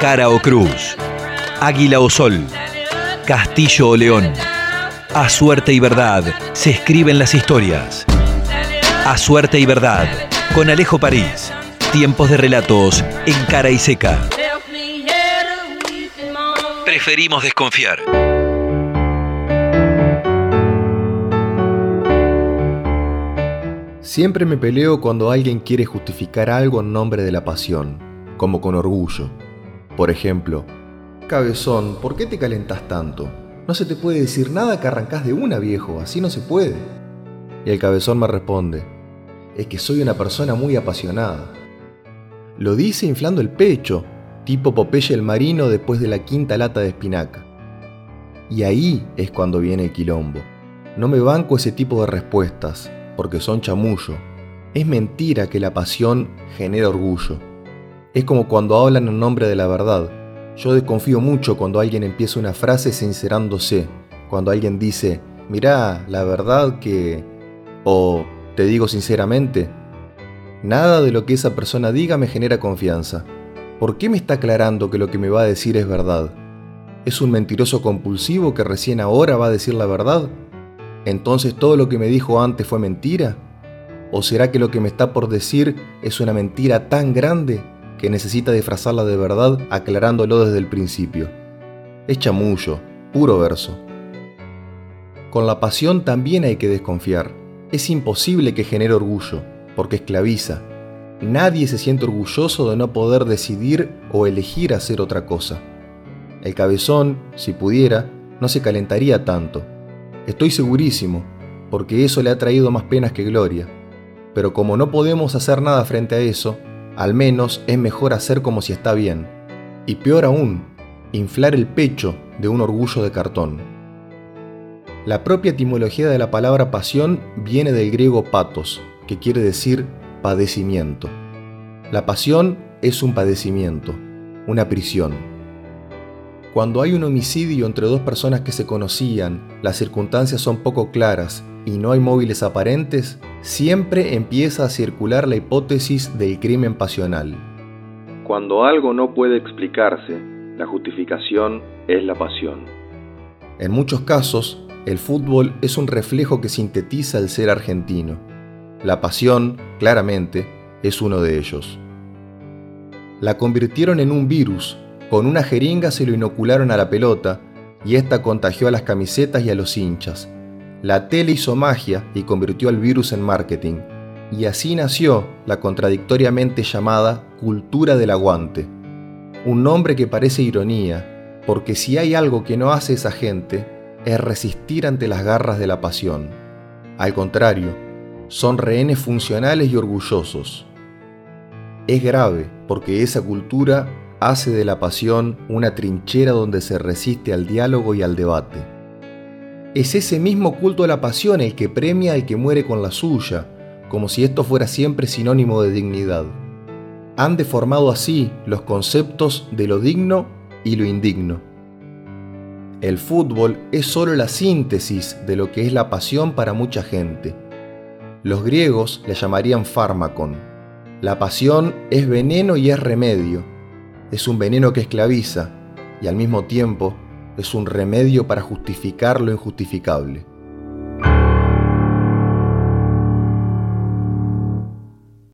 cara o cruz, águila o sol, castillo o león. A suerte y verdad se escriben las historias. A suerte y verdad, con Alejo París. Tiempos de relatos en cara y seca. Preferimos desconfiar. Siempre me peleo cuando alguien quiere justificar algo en nombre de la pasión, como con orgullo. Por ejemplo, Cabezón, ¿por qué te calentas tanto? No se te puede decir nada que arrancás de una, viejo, así no se puede. Y el cabezón me responde, es que soy una persona muy apasionada. Lo dice inflando el pecho, tipo Popeye el marino después de la quinta lata de espinaca. Y ahí es cuando viene el quilombo. No me banco ese tipo de respuestas, porque son chamullo. Es mentira que la pasión genera orgullo. Es como cuando hablan en nombre de la verdad. Yo desconfío mucho cuando alguien empieza una frase sincerándose, cuando alguien dice, mirá, la verdad que... o te digo sinceramente, nada de lo que esa persona diga me genera confianza. ¿Por qué me está aclarando que lo que me va a decir es verdad? ¿Es un mentiroso compulsivo que recién ahora va a decir la verdad? ¿Entonces todo lo que me dijo antes fue mentira? ¿O será que lo que me está por decir es una mentira tan grande que necesita disfrazarla de verdad aclarándolo desde el principio? Es chamullo, puro verso. Con la pasión también hay que desconfiar. Es imposible que genere orgullo, porque esclaviza, Nadie se siente orgulloso de no poder decidir o elegir hacer otra cosa. El cabezón, si pudiera, no se calentaría tanto. Estoy segurísimo, porque eso le ha traído más penas que gloria. Pero como no podemos hacer nada frente a eso, al menos es mejor hacer como si está bien. Y peor aún, inflar el pecho de un orgullo de cartón. La propia etimología de la palabra pasión viene del griego patos, que quiere decir padecimiento. La pasión es un padecimiento, una prisión. Cuando hay un homicidio entre dos personas que se conocían, las circunstancias son poco claras y no hay móviles aparentes, siempre empieza a circular la hipótesis del crimen pasional. Cuando algo no puede explicarse, la justificación es la pasión. En muchos casos, el fútbol es un reflejo que sintetiza el ser argentino. La pasión, claramente, es uno de ellos. La convirtieron en un virus, con una jeringa se lo inocularon a la pelota y esta contagió a las camisetas y a los hinchas. La tele hizo magia y convirtió al virus en marketing, y así nació la contradictoriamente llamada cultura del aguante. Un nombre que parece ironía, porque si hay algo que no hace esa gente, es resistir ante las garras de la pasión. Al contrario, son rehenes funcionales y orgullosos. Es grave porque esa cultura hace de la pasión una trinchera donde se resiste al diálogo y al debate. Es ese mismo culto a la pasión el que premia al que muere con la suya, como si esto fuera siempre sinónimo de dignidad. Han deformado así los conceptos de lo digno y lo indigno. El fútbol es solo la síntesis de lo que es la pasión para mucha gente los griegos le llamarían fármacon. La pasión es veneno y es remedio. Es un veneno que esclaviza y al mismo tiempo es un remedio para justificar lo injustificable.